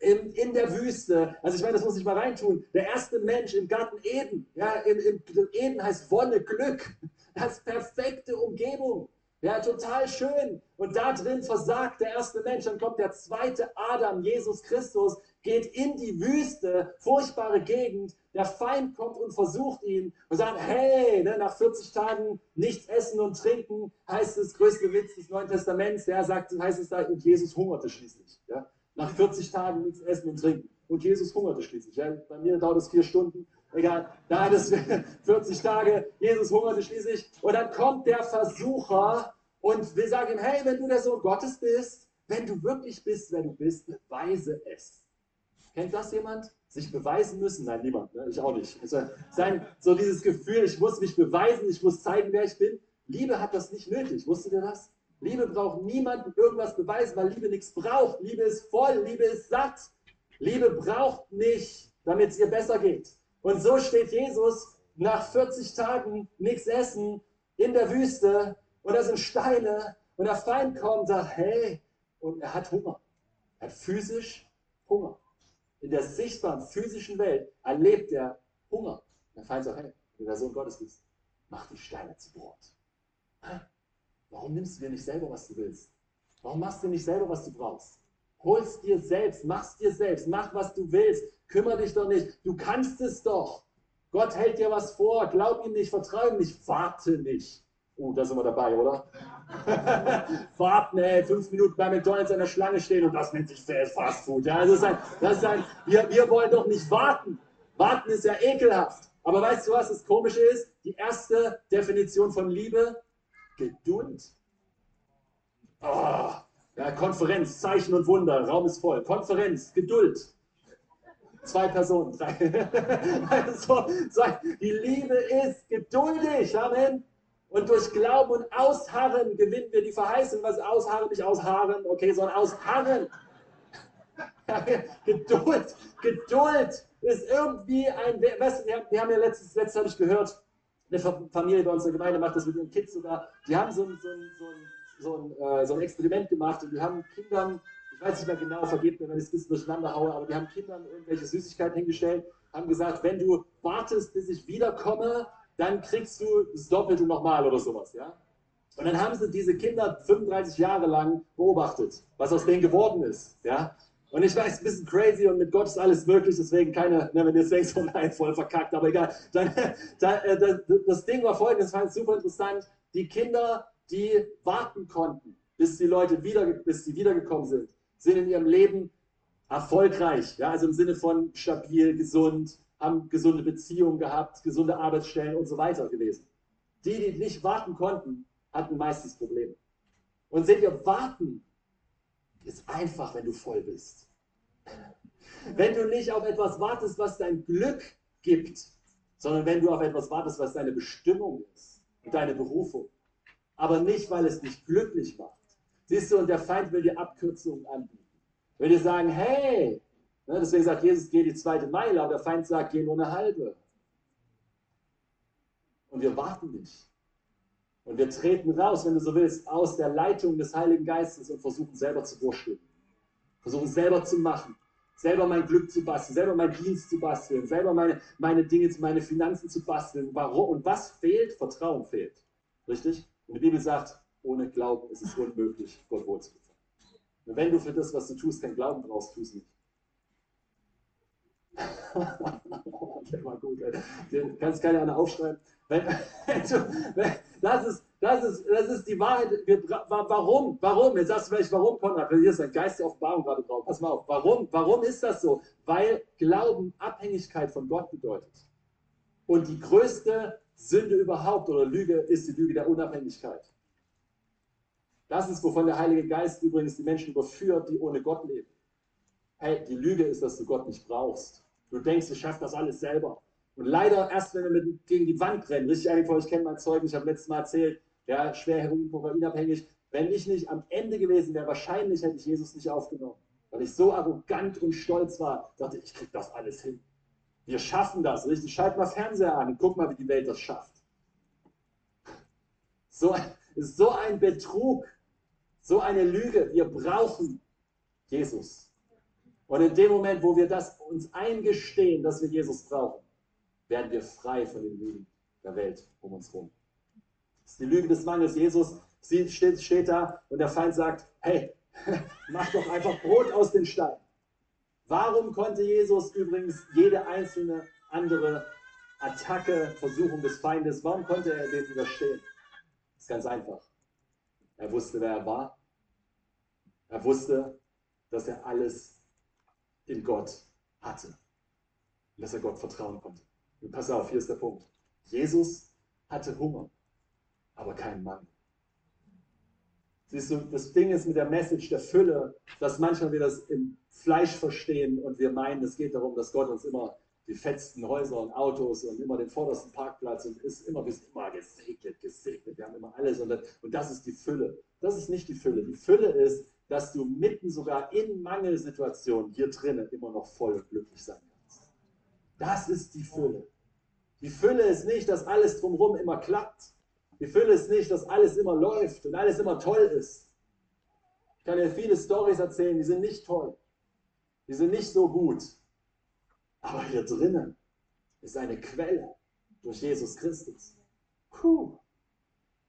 [SPEAKER 1] in, in der Wüste, also ich meine, das muss ich mal reintun, der erste Mensch im Garten Eden, ja, im, im Eden heißt Wonne, Glück, das perfekte Umgebung. Ja, total schön. Und da drin versagt der erste Mensch. Dann kommt der zweite Adam, Jesus Christus, geht in die Wüste, furchtbare Gegend. Der Feind kommt und versucht ihn und sagt, hey, ne, nach 40 Tagen nichts essen und trinken, heißt es, größte Witz des Neuen Testaments, der sagt, heißt es da, und Jesus hungerte schließlich. Ja? Nach 40 Tagen nichts essen und trinken. Und Jesus hungerte schließlich. Ja? Bei mir dauert es vier Stunden. Egal, da hat es [laughs] 40 Tage, Jesus hungerte schließlich. Und dann kommt der Versucher und will sagen ihm, hey, wenn du der Sohn Gottes bist, wenn du wirklich bist, wer du bist, beweise es. Kennt das jemand? Sich beweisen müssen? Nein, niemand. Ne? Ich auch nicht. Also sein, so dieses Gefühl, ich muss mich beweisen, ich muss zeigen, wer ich bin. Liebe hat das nicht nötig. Wusstet ihr das? Liebe braucht niemanden irgendwas beweisen, weil Liebe nichts braucht. Liebe ist voll, Liebe ist satt. Liebe braucht nicht, damit es ihr besser geht. Und so steht Jesus nach 40 Tagen nichts essen in der Wüste und da sind Steine und der Feind kommt und sagt, hey, und er hat Hunger. Er hat physisch Hunger. In der sichtbaren physischen Welt erlebt er Hunger. Der Feind sagt, hey, wenn du der Sohn Gottes bist, mach die Steine zu Brot. Warum nimmst du dir nicht selber, was du willst? Warum machst du nicht selber, was du brauchst? Hol's dir selbst, mach's dir selbst, mach, was du willst. Kümmere dich doch nicht. Du kannst es doch. Gott hält dir was vor. Glaub ihm nicht, vertraue ihm nicht, warte nicht. Uh, da sind wir dabei, oder? [laughs] Warten, ey, fünf Minuten bei McDonalds an der Schlange stehen und das nennt sich Fast Food. Ja, das ist ein, das ist ein, wir, wir wollen doch nicht warten. Warten ist ja ekelhaft. Aber weißt du, was das Komische ist? Die erste Definition von Liebe, Geduld. Oh, ja, Konferenz, Zeichen und Wunder, Raum ist voll. Konferenz, Geduld. Zwei Personen, drei. [laughs] also, die Liebe ist geduldig. Amen. Und durch Glauben und Ausharren gewinnen wir die Verheißung. Was ausharren? Nicht ausharren, okay, sondern ausharren. [laughs] Geduld, Geduld ist irgendwie ein. Weißt wir haben ja letztes, letztes habe ich gehört, eine Familie bei uns in der Gemeinde macht das mit ihren Kids sogar. Die haben so ein, so ein, so ein, so ein, äh, so ein Experiment gemacht und die haben Kindern ich weiß nicht mehr genau, vergebt mir, wenn ich es ein bisschen durcheinander haue, aber die haben Kindern irgendwelche Süßigkeiten hingestellt, haben gesagt, wenn du wartest, bis ich wiederkomme, dann kriegst du das Doppelte nochmal oder sowas, ja. Und dann haben sie diese Kinder 35 Jahre lang beobachtet, was aus denen geworden ist, ja. Und ich weiß, ein bisschen crazy und mit Gott ist alles möglich, deswegen keine, ne, wenn ihr jetzt denkst, oh nein, voll verkackt, aber egal. Dann, [laughs] dann, äh, das, das Ding war folgendes, fand ich super interessant. Die Kinder, die warten konnten, bis die Leute wieder, bis sie wiedergekommen sind, sind in ihrem Leben erfolgreich, ja, also im Sinne von stabil, gesund, haben gesunde Beziehungen gehabt, gesunde Arbeitsstellen und so weiter gewesen. Die, die nicht warten konnten, hatten meistens Probleme. Und seht ihr, warten ist einfach, wenn du voll bist. Wenn du nicht auf etwas wartest, was dein Glück gibt, sondern wenn du auf etwas wartest, was deine Bestimmung ist und deine Berufung. Aber nicht, weil es dich glücklich macht. Siehst du, und der Feind will dir Abkürzungen anbieten. Will dir sagen, hey, deswegen sagt Jesus, geh die zweite Meile, aber der Feind sagt, geh nur eine halbe. Und wir warten nicht. Und wir treten raus, wenn du so willst, aus der Leitung des Heiligen Geistes und versuchen selber zu wursteln. Versuchen selber zu machen. Selber mein Glück zu basteln, selber meinen Dienst zu basteln, selber meine, meine Dinge, meine Finanzen zu basteln. Warum? Und was fehlt? Vertrauen fehlt. Richtig? Und die Bibel sagt, ohne Glauben ist es unmöglich, Gott wohl zu gefallen. Und wenn du für das, was du tust, kein Glauben brauchst, tu es nicht. [laughs] Der war gut, ey. Kannst keine einer aufschreiben. [laughs] Wenn, das, ist, das, ist, das ist die Wahrheit. Warum? Warum? Jetzt sagst du vielleicht, warum, Konrad? Hier ist ein Geist der Offenbarung gerade drauf. Pass mal auf. Warum? Warum ist das so? Weil Glauben Abhängigkeit von Gott bedeutet. Und die größte Sünde überhaupt oder Lüge ist die Lüge der Unabhängigkeit. Das ist, wovon der Heilige Geist übrigens die Menschen überführt, die ohne Gott leben. Hey, die Lüge ist, dass du Gott nicht brauchst. Du denkst, du schaffst das alles selber. Und leider erst, wenn wir mit, gegen die Wand rennen, richtig einfach, ich kenne mein Zeug, ich habe letztes Mal erzählt, ja, schwer Heroin, Kokainabhängig. Wenn ich nicht am Ende gewesen wäre, wahrscheinlich hätte ich Jesus nicht aufgenommen. Weil ich so arrogant und stolz war, dachte ich, krieg das alles hin. Wir schaffen das, richtig? Schalt mal Fernseher an und guck mal, wie die Welt das schafft. So, so ein Betrug, so eine Lüge. Wir brauchen Jesus. Und in dem Moment, wo wir das uns eingestehen, dass wir Jesus brauchen, werden wir frei von den Lügen der Welt um uns herum. Das ist die Lüge des Mangels. Jesus steht, da und der Feind sagt, hey, [laughs] mach doch einfach Brot aus den Steinen. Warum konnte Jesus übrigens jede einzelne andere Attacke, Versuchung des Feindes, warum konnte er dem widerstehen? Das ist ganz einfach. Er wusste, wer er war. Er wusste, dass er alles in Gott hatte. Und dass er Gott vertrauen konnte. Und pass auf, hier ist der Punkt. Jesus hatte Hunger, aber keinen Mangel. Siehst du, das Ding ist mit der Message der Fülle, dass manchmal wir das im Fleisch verstehen und wir meinen, es geht darum, dass Gott uns immer die fetzten Häuser und Autos und immer den vordersten Parkplatz und ist immer, wir sind immer gesegnet, gesegnet, wir haben immer alles und das, und das ist die Fülle. Das ist nicht die Fülle. Die Fülle ist, dass du mitten sogar in Mangelsituationen hier drinnen immer noch voll glücklich sein das ist die Fülle. Die Fülle ist nicht, dass alles drumherum immer klappt. Die Fülle ist nicht, dass alles immer läuft und alles immer toll ist. Ich kann dir viele Stories erzählen, die sind nicht toll. Die sind nicht so gut. Aber hier drinnen ist eine Quelle durch Jesus Christus. Puh.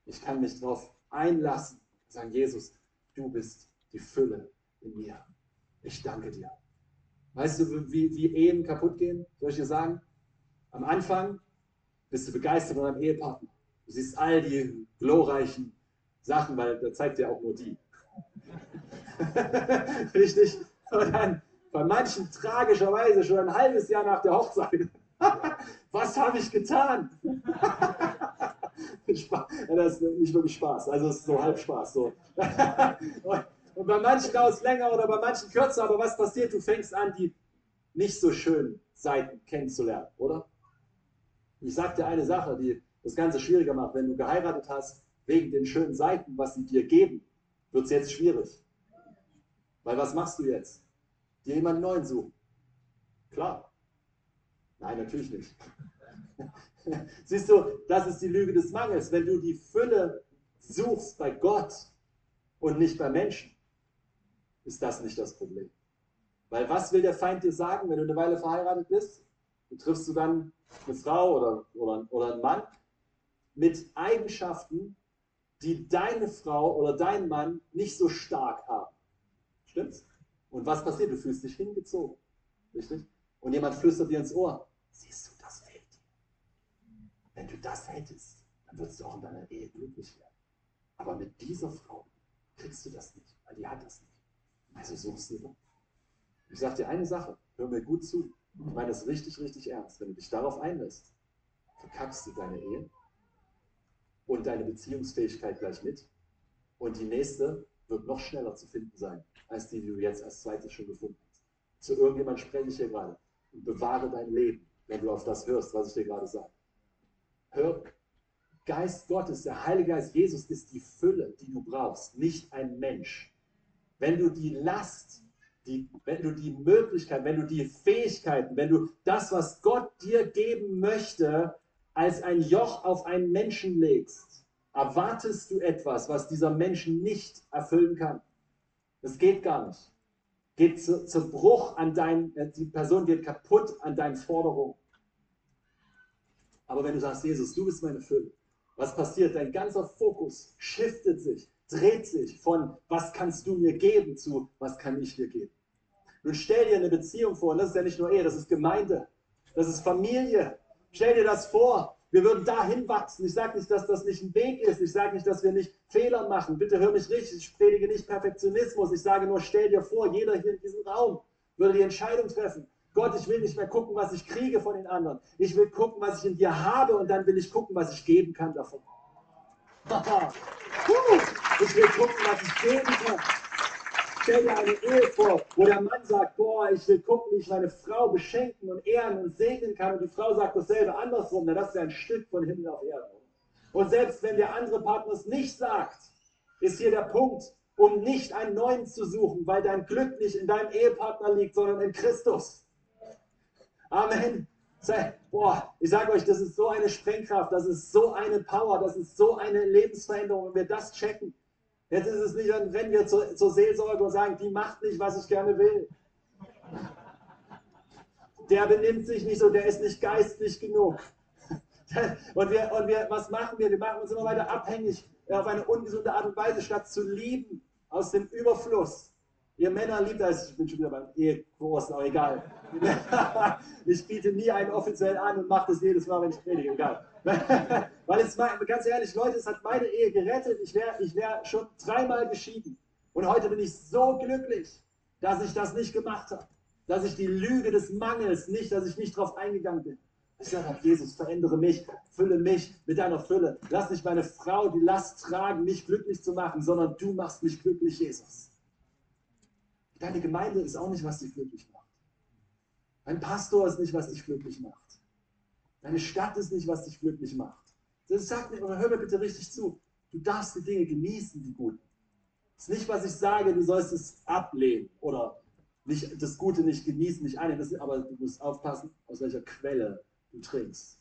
[SPEAKER 1] Ich kann mich darauf einlassen und sagen, Jesus, du bist die Fülle in mir. Ich danke dir. Weißt du, wie, wie Ehen kaputt gehen? Soll ich dir sagen? Am Anfang bist du begeistert von deinem Ehepartner. Du siehst all die glorreichen Sachen, weil da zeigt dir auch nur die. [laughs] Richtig? Und dann bei manchen tragischerweise schon ein halbes Jahr nach der Hochzeit. [laughs] Was habe ich getan? [laughs] das ist nicht wirklich Spaß, also es ist so halb Spaß. So. Und bei manchen dauert es länger oder bei manchen kürzer, aber was passiert? Du fängst an, die nicht so schönen Seiten kennenzulernen, oder? Ich sage dir eine Sache, die das Ganze schwieriger macht. Wenn du geheiratet hast, wegen den schönen Seiten, was sie dir geben, wird es jetzt schwierig. Weil was machst du jetzt? Dir jemanden neuen suchen. Klar. Nein, natürlich nicht. [laughs] Siehst du, das ist die Lüge des Mangels. Wenn du die Fülle suchst bei Gott und nicht bei Menschen, ist das nicht das Problem. Weil was will der Feind dir sagen, wenn du eine Weile verheiratet bist? Du triffst du dann eine Frau oder, oder, oder einen Mann mit Eigenschaften, die deine Frau oder dein Mann nicht so stark haben. Stimmt's? Und was passiert? Du fühlst dich hingezogen. Richtig? Und jemand flüstert dir ins Ohr. Siehst du, das fehlt dir. Wenn du das hättest, dann würdest du auch in deiner Ehe glücklich werden. Aber mit dieser Frau kriegst du das nicht, weil die hat das nicht. Also suchst du doch. Ich sage dir eine Sache, hör mir gut zu. Ich meine das richtig, richtig ernst. Wenn du dich darauf einlässt, verkackst du deine Ehe, und deine Beziehungsfähigkeit gleich mit. Und die nächste wird noch schneller zu finden sein, als die, die du jetzt als zweites schon gefunden hast. Zu irgendjemand spreche ich hier gerade und bewahre dein Leben, wenn du auf das hörst, was ich dir gerade sage. Hör, Geist Gottes, der Heilige Geist Jesus ist die Fülle, die du brauchst, nicht ein Mensch. Wenn du die Last, die, wenn du die Möglichkeit, wenn du die Fähigkeiten, wenn du das, was Gott dir geben möchte, als ein Joch auf einen Menschen legst, erwartest du etwas, was dieser Mensch nicht erfüllen kann. Das geht gar nicht. Geht zu, zu Bruch an dein, äh, die Person geht kaputt an deinen Forderungen. Aber wenn du sagst, Jesus, du bist meine Fülle, was passiert? Dein ganzer Fokus shiftet sich, dreht sich von, was kannst du mir geben, zu, was kann ich dir geben. Nun stell dir eine Beziehung vor, und das ist ja nicht nur Ehe, das ist Gemeinde, das ist Familie. Stell dir das vor, wir würden dahin wachsen. Ich sage nicht, dass das nicht ein Weg ist. Ich sage nicht, dass wir nicht Fehler machen. Bitte hör mich richtig. Ich predige nicht Perfektionismus. Ich sage nur, stell dir vor, jeder hier in diesem Raum würde die Entscheidung treffen. Gott, ich will nicht mehr gucken, was ich kriege von den anderen. Ich will gucken, was ich in dir habe und dann will ich gucken, was ich geben kann davon. Ich will gucken, was ich geben kann. Stell dir eine Ehe vor, wo der Mann sagt, boah, ich will gucken, wie ich meine Frau beschenken und ehren und segnen kann. Und die Frau sagt dasselbe andersrum. Na, das ist ja ein Stück von Himmel auf Erde. Und selbst wenn der andere Partner es nicht sagt, ist hier der Punkt, um nicht einen neuen zu suchen, weil dein Glück nicht in deinem Ehepartner liegt, sondern in Christus. Amen. Boah, ich sage euch, das ist so eine Sprengkraft, das ist so eine Power, das ist so eine Lebensveränderung. Wenn wir das checken, jetzt ist es nicht, dann rennen wir zur, zur Seelsorge und sagen, die macht nicht, was ich gerne will. Der benimmt sich nicht so, der ist nicht geistlich genug. [laughs] Und wir, und wir, was machen wir? Wir machen uns immer weiter abhängig auf eine ungesunde Art und Weise, statt zu lieben aus dem Überfluss. Ihr Männer liebt das, ich bin schon wieder beim Ehekurs, aber egal. [laughs] ich biete nie einen offiziell an und mache das jedes Mal, wenn ich predige, egal. [laughs] Weil es, ganz ehrlich, Leute, es hat meine Ehe gerettet. Ich wäre ich wär schon dreimal geschieden. Und heute bin ich so glücklich, dass ich das nicht gemacht habe. Dass ich die Lüge des Mangels nicht, dass ich nicht drauf eingegangen bin. Ich sage, Jesus, verändere mich, fülle mich mit deiner Fülle. Lass nicht meine Frau die Last tragen, mich glücklich zu machen, sondern du machst mich glücklich, Jesus. Deine Gemeinde ist auch nicht, was dich glücklich macht. Dein Pastor ist nicht, was dich glücklich macht. Deine Stadt ist nicht, was dich glücklich macht. Das sagt mir, hör mir bitte richtig zu. Du darfst die Dinge genießen, die guten. Das ist nicht, was ich sage, du sollst es ablehnen oder nicht, das Gute nicht genießen, nicht einnehmen. aber du musst aufpassen, aus welcher Quelle du trinkst.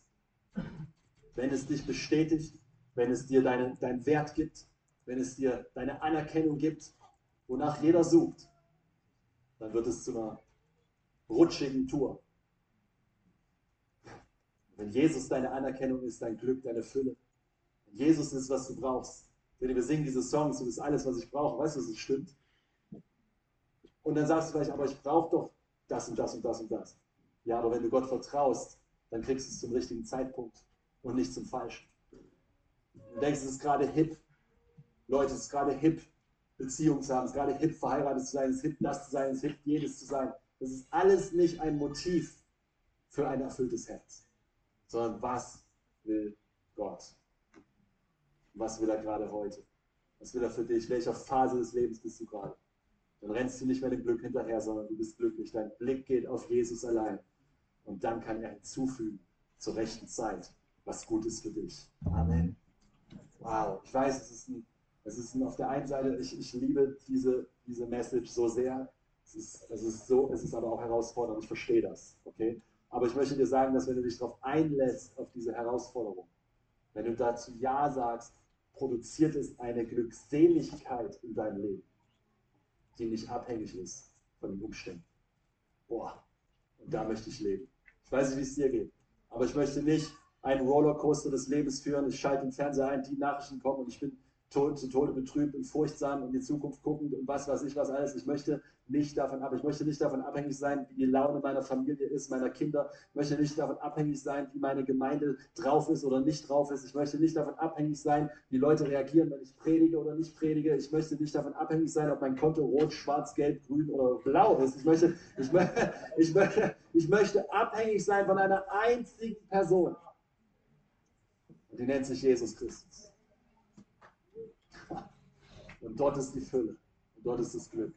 [SPEAKER 1] Wenn es dich bestätigt, wenn es dir deine, deinen Wert gibt, wenn es dir deine Anerkennung gibt, wonach jeder sucht, dann wird es zu einer rutschigen Tour. Wenn Jesus deine Anerkennung ist, dein Glück, deine Fülle. Wenn Jesus ist, was du brauchst. Wenn wir singen diese Songs, du bist alles, was ich brauche. Weißt du, es stimmt? Und dann sagst du vielleicht, aber ich brauche doch das und das und das und das. Ja, aber wenn du Gott vertraust, dann kriegst du es zum richtigen Zeitpunkt und nicht zum falschen. Du denkst, es ist gerade hip. Leute, es ist gerade hip, Beziehung zu haben, es ist gerade hip, verheiratet zu sein, es ist hip, das zu sein, es ist hip, jedes zu sein. Das ist alles nicht ein Motiv für ein erfülltes Herz, sondern was will Gott? Was will er gerade heute? Was will er für dich? Welcher Phase des Lebens bist du gerade? Dann rennst du nicht mehr dem Glück hinterher, sondern du bist glücklich. Dein Blick geht auf Jesus allein. Und dann kann er hinzufügen zur rechten Zeit, was gut ist für dich. Amen. Wow, ich weiß, es ist ein es ist auf der einen Seite, ich, ich liebe diese, diese Message so sehr. Es ist, es ist so, es ist aber auch herausfordernd. Ich verstehe das. Okay? Aber ich möchte dir sagen, dass wenn du dich darauf einlässt, auf diese Herausforderung, wenn du dazu Ja sagst, produziert es eine Glückseligkeit in deinem Leben, die nicht abhängig ist von den Umständen. Boah, und da möchte ich leben. Ich weiß nicht, wie es dir geht, aber ich möchte nicht einen Rollercoaster des Lebens führen. Ich schalte den Fernseher ein, die Nachrichten kommen und ich bin zu Tode betrübt und furchtsam in die Zukunft guckend und was weiß ich was alles. Ich möchte nicht davon ab. Ich möchte nicht davon abhängig sein, wie die Laune meiner Familie ist, meiner Kinder. Ich möchte nicht davon abhängig sein, wie meine Gemeinde drauf ist oder nicht drauf ist. Ich möchte nicht davon abhängig sein, wie Leute reagieren, wenn ich predige oder nicht predige. Ich möchte nicht davon abhängig sein, ob mein Konto rot, schwarz, gelb, grün oder blau ist. Ich möchte, ich möchte, [laughs] ich möchte, ich möchte abhängig sein von einer einzigen Person. Und die nennt sich Jesus Christus. [laughs] Und dort ist die Fülle. Und dort ist das Glück.